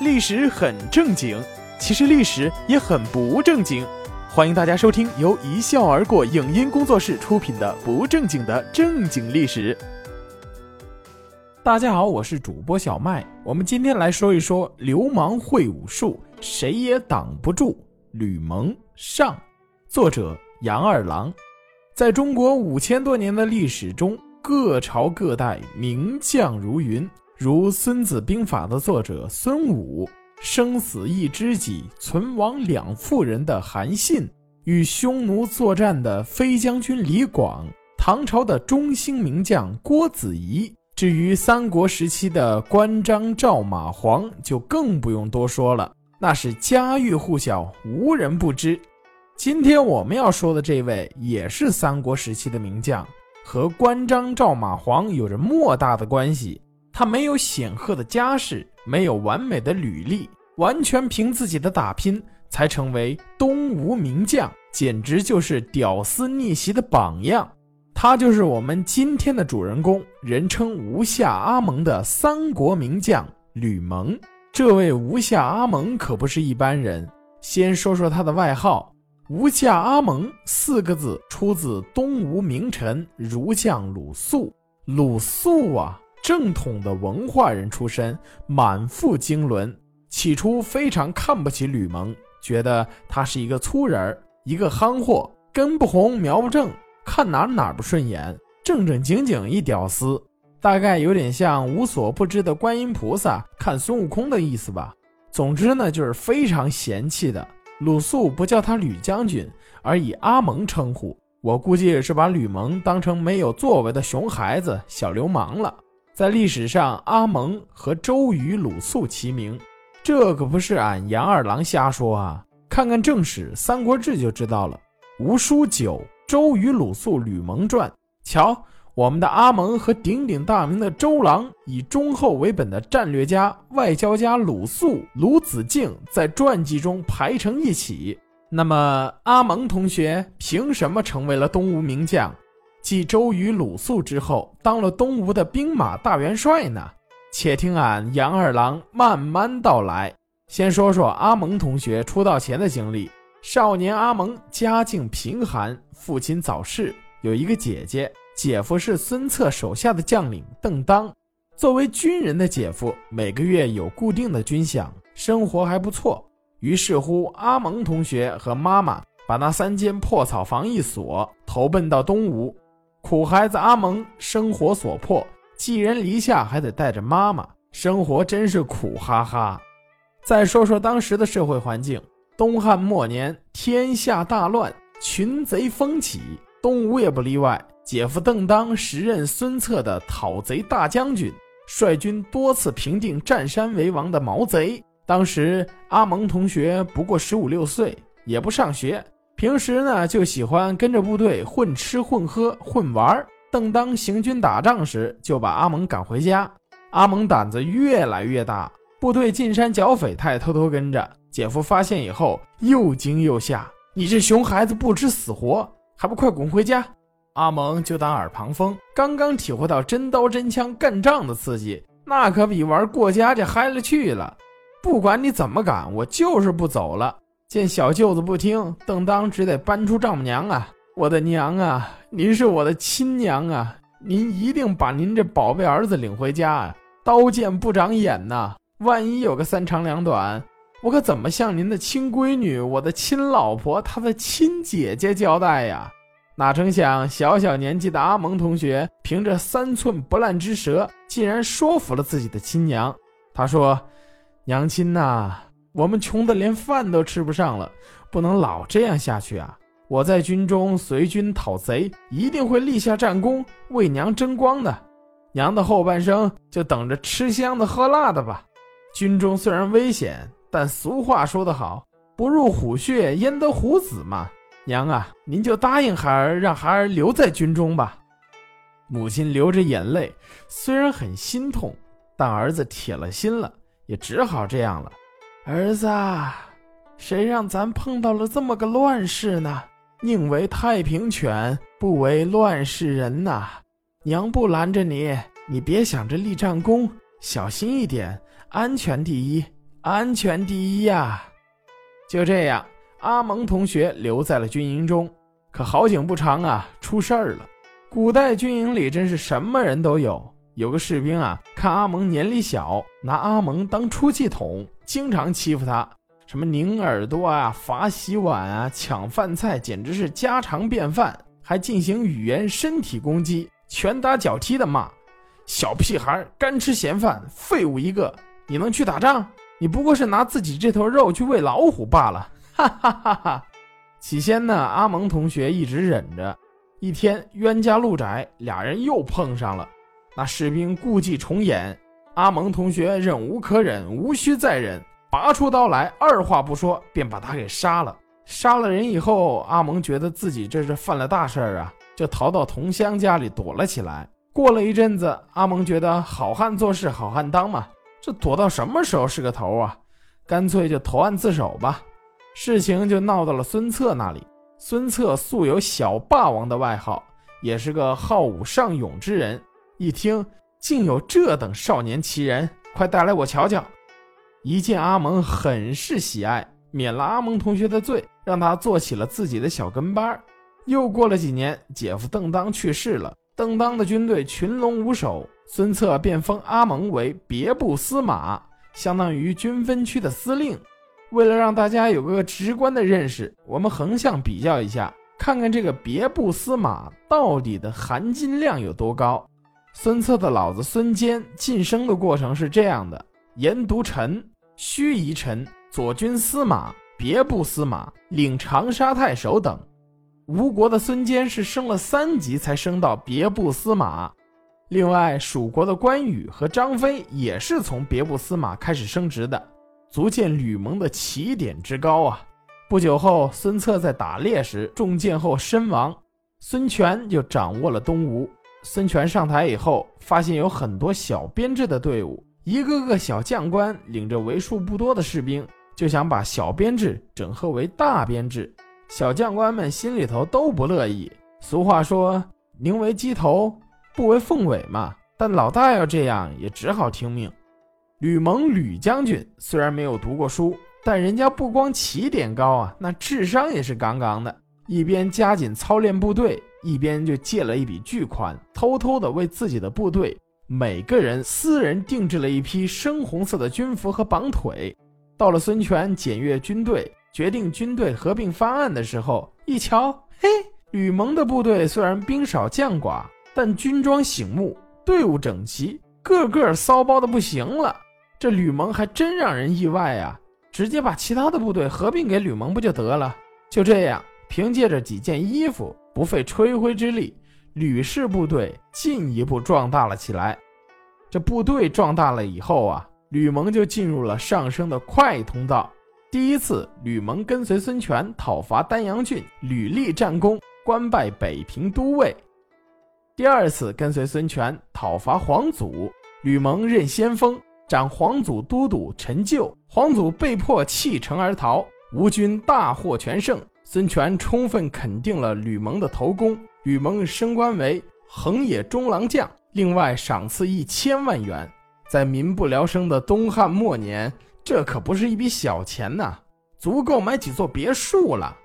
历史很正经，其实历史也很不正经。欢迎大家收听由一笑而过影音工作室出品的《不正经的正经历史》。大家好，我是主播小麦。我们今天来说一说流氓会武术，谁也挡不住。吕蒙上，作者杨二郎。在中国五千多年的历史中，各朝各代名将如云。如《孙子兵法》的作者孙武，生死一知己，存亡两妇人的韩信，与匈奴作战的飞将军李广，唐朝的中兴名将郭子仪。至于三国时期的关张赵马黄，就更不用多说了，那是家喻户晓，无人不知。今天我们要说的这位，也是三国时期的名将，和关张赵马黄有着莫大的关系。他没有显赫的家世，没有完美的履历，完全凭自己的打拼才成为东吴名将，简直就是屌丝逆袭的榜样。他就是我们今天的主人公，人称吴下阿蒙的三国名将吕蒙。这位吴下阿蒙可不是一般人。先说说他的外号，吴下阿蒙四个字出自东吴名臣儒将鲁肃。鲁肃啊！正统的文化人出身，满腹经纶。起初非常看不起吕蒙，觉得他是一个粗人儿，一个憨货，根不红苗不正，看哪哪不顺眼，正正经经一屌丝，大概有点像无所不知的观音菩萨看孙悟空的意思吧。总之呢，就是非常嫌弃的。鲁肃不叫他吕将军，而以阿蒙称呼，我估计是把吕蒙当成没有作为的熊孩子、小流氓了。在历史上，阿蒙和周瑜、鲁肃齐名，这可不是俺杨二郎瞎说啊！看看正史《三国志》就知道了。吴书九《周瑜、鲁肃、吕蒙传》，瞧，我们的阿蒙和鼎鼎大名的周郎，以忠厚为本的战略家、外交家鲁肃、鲁子敬，在传记中排成一起。那么，阿蒙同学凭什么成为了东吴名将？继周瑜、鲁肃之后，当了东吴的兵马大元帅呢。且听俺杨二郎慢慢道来。先说说阿蒙同学出道前的经历。少年阿蒙家境贫寒，父亲早逝，有一个姐姐，姐夫是孙策手下的将领邓当。作为军人的姐夫，每个月有固定的军饷，生活还不错。于是乎，阿蒙同学和妈妈把那三间破草房一锁，投奔到东吴。苦孩子阿蒙生活所迫，寄人篱下，还得带着妈妈，生活真是苦哈哈。再说说当时的社会环境，东汉末年，天下大乱，群贼蜂起，东吴也不例外。姐夫邓当时任孙策的讨贼大将军，率军多次平定占山为王的毛贼。当时阿蒙同学不过十五六岁，也不上学。平时呢，就喜欢跟着部队混吃混喝混玩。正当行军打仗时，就把阿蒙赶回家。阿蒙胆子越来越大，部队进山剿匪，他也偷偷跟着。姐夫发现以后，又惊又吓：“你这熊孩子不知死活，还不快滚回家！”阿蒙就当耳旁风，刚刚体会到真刀真枪干仗的刺激，那可比玩过家家嗨了去了。不管你怎么赶，我就是不走了。见小舅子不听，邓当只得搬出丈母娘啊！我的娘啊，您是我的亲娘啊！您一定把您这宝贝儿子领回家啊！刀剑不长眼呐，万一有个三长两短，我可怎么向您的亲闺女、我的亲老婆、她的亲姐姐交代呀？哪成想，小小年纪的阿蒙同学凭着三寸不烂之舌，竟然说服了自己的亲娘。他说：“娘亲呐。”我们穷的连饭都吃不上了，不能老这样下去啊！我在军中随军讨贼，一定会立下战功，为娘争光的。娘的后半生就等着吃香的喝辣的吧。军中虽然危险，但俗话说得好，不入虎穴焉得虎子嘛。娘啊，您就答应孩儿，让孩儿留在军中吧。母亲流着眼泪，虽然很心痛，但儿子铁了心了，也只好这样了。儿子，谁让咱碰到了这么个乱世呢？宁为太平犬，不为乱世人呐！娘不拦着你，你别想着立战功，小心一点，安全第一，安全第一呀！就这样，阿蒙同学留在了军营中。可好景不长啊，出事儿了。古代军营里真是什么人都有。有个士兵啊，看阿蒙年龄小，拿阿蒙当出气筒，经常欺负他，什么拧耳朵啊、罚洗碗啊、抢饭菜，简直是家常便饭。还进行语言、身体攻击，拳打脚踢的骂。小屁孩，干吃闲饭，废物一个！你能去打仗？你不过是拿自己这头肉去喂老虎罢了！哈哈哈哈！起先呢，阿蒙同学一直忍着。一天，冤家路窄，俩人又碰上了。那士兵故伎重演，阿蒙同学忍无可忍，无需再忍，拔出刀来，二话不说便把他给杀了。杀了人以后，阿蒙觉得自己这是犯了大事儿啊，就逃到同乡家里躲了起来。过了一阵子，阿蒙觉得好汉做事好汉当嘛，这躲到什么时候是个头啊？干脆就投案自首吧。事情就闹到了孙策那里。孙策素有“小霸王”的外号，也是个好武尚勇之人。一听竟有这等少年奇人，快带来我瞧瞧！一见阿蒙，很是喜爱，免了阿蒙同学的罪，让他做起了自己的小跟班。又过了几年，姐夫邓当去世了。邓当的军队群龙无首，孙策便封阿蒙为别部司马，相当于军分区的司令。为了让大家有个直观的认识，我们横向比较一下，看看这个别部司马到底的含金量有多高。孙策的老子孙坚晋升的过程是这样的：言独臣、须夷臣、左军司马、别部司马、领长沙太守等。吴国的孙坚是升了三级才升到别部司马，另外蜀国的关羽和张飞也是从别部司马开始升职的，足见吕蒙的起点之高啊！不久后，孙策在打猎时中箭后身亡，孙权就掌握了东吴。孙权上台以后，发现有很多小编制的队伍，一个个小将官领着为数不多的士兵，就想把小编制整合为大编制。小将官们心里头都不乐意。俗话说：“宁为鸡头，不为凤尾”嘛。但老大要这样，也只好听命。吕蒙吕将军虽然没有读过书，但人家不光起点高啊，那智商也是杠杠的。一边加紧操练部队，一边就借了一笔巨款，偷偷的为自己的部队每个人私人定制了一批深红色的军服和绑腿。到了孙权检阅军队。决定军队合并方案的时候，一瞧，嘿，吕蒙的部队虽然兵少将寡，但军装醒目，队伍整齐，个个骚包的不行了。这吕蒙还真让人意外啊！直接把其他的部队合并给吕蒙不就得了？就这样，凭借着几件衣服，不费吹灰之力，吕氏部队进一步壮大了起来。这部队壮大了以后啊，吕蒙就进入了上升的快通道。第一次，吕蒙跟随孙权讨伐丹阳郡，屡立战功，官拜北平都尉。第二次，跟随孙权讨伐黄祖，吕蒙任先锋，斩黄祖都督陈旧，黄祖被迫弃城而逃，吴军大获全胜。孙权充分肯定了吕蒙的头功，吕蒙升官为横野中郎将，另外赏赐一千万元。在民不聊生的东汉末年。这可不是一笔小钱呐，足够买几座别墅了。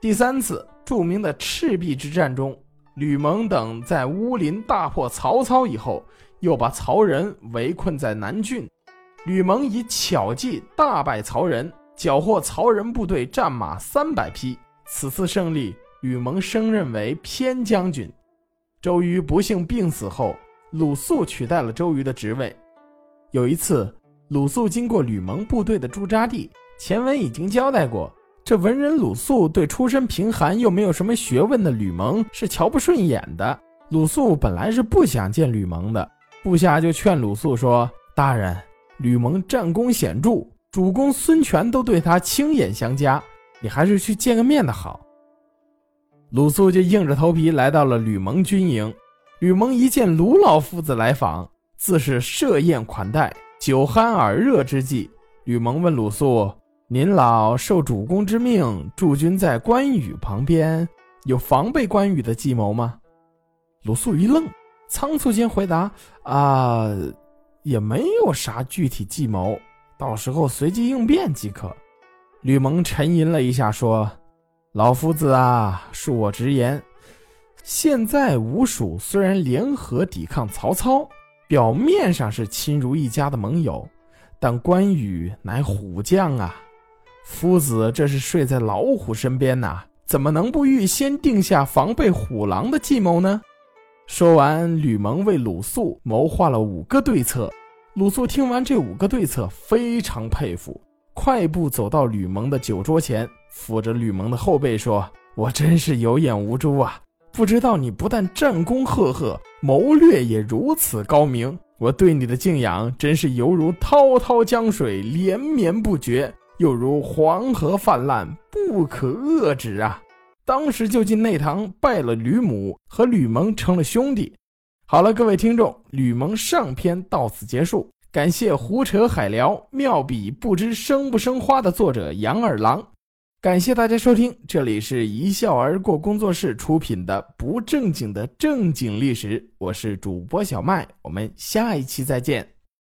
第三次著名的赤壁之战中，吕蒙等在乌林大破曹操以后，又把曹仁围困在南郡。吕蒙以巧计大败曹仁，缴获曹仁部队战马三百匹。此次胜利，吕蒙升任为偏将军。周瑜不幸病死后，鲁肃取代了周瑜的职位。有一次。鲁肃经过吕蒙部队的驻扎地，前文已经交代过，这文人鲁肃对出身贫寒又没有什么学问的吕蒙是瞧不顺眼的。鲁肃本来是不想见吕蒙的，部下就劝鲁肃说：“大人，吕蒙战功显著，主公孙权都对他亲眼相加，你还是去见个面的好。”鲁肃就硬着头皮来到了吕蒙军营。吕蒙一见鲁老夫子来访，自是设宴款待。酒酣耳热之际，吕蒙问鲁肃：“您老受主公之命驻军在关羽旁边，有防备关羽的计谋吗？”鲁肃一愣，仓促间回答：“啊，也没有啥具体计谋，到时候随机应变即可。”吕蒙沉吟了一下，说：“老夫子啊，恕我直言，现在吴蜀虽然联合抵抗曹操，表面上是亲如一家的盟友，但关羽乃虎将啊，夫子这是睡在老虎身边呐，怎么能不预先定下防备虎狼的计谋呢？”说完，吕蒙为鲁肃谋划了五个对策。鲁肃听完这五个对策，非常佩服。快步走到吕蒙的酒桌前，抚着吕蒙的后背说：“我真是有眼无珠啊！不知道你不但战功赫赫，谋略也如此高明。我对你的敬仰，真是犹如滔滔江水连绵不绝，又如黄河泛滥不可遏止啊！”当时就进内堂拜了吕母，和吕蒙成了兄弟。好了，各位听众，吕蒙上篇到此结束。感谢胡扯海聊妙笔不知生不生花的作者杨二郎，感谢大家收听，这里是一笑而过工作室出品的不正经的正经历史，我是主播小麦，我们下一期再见。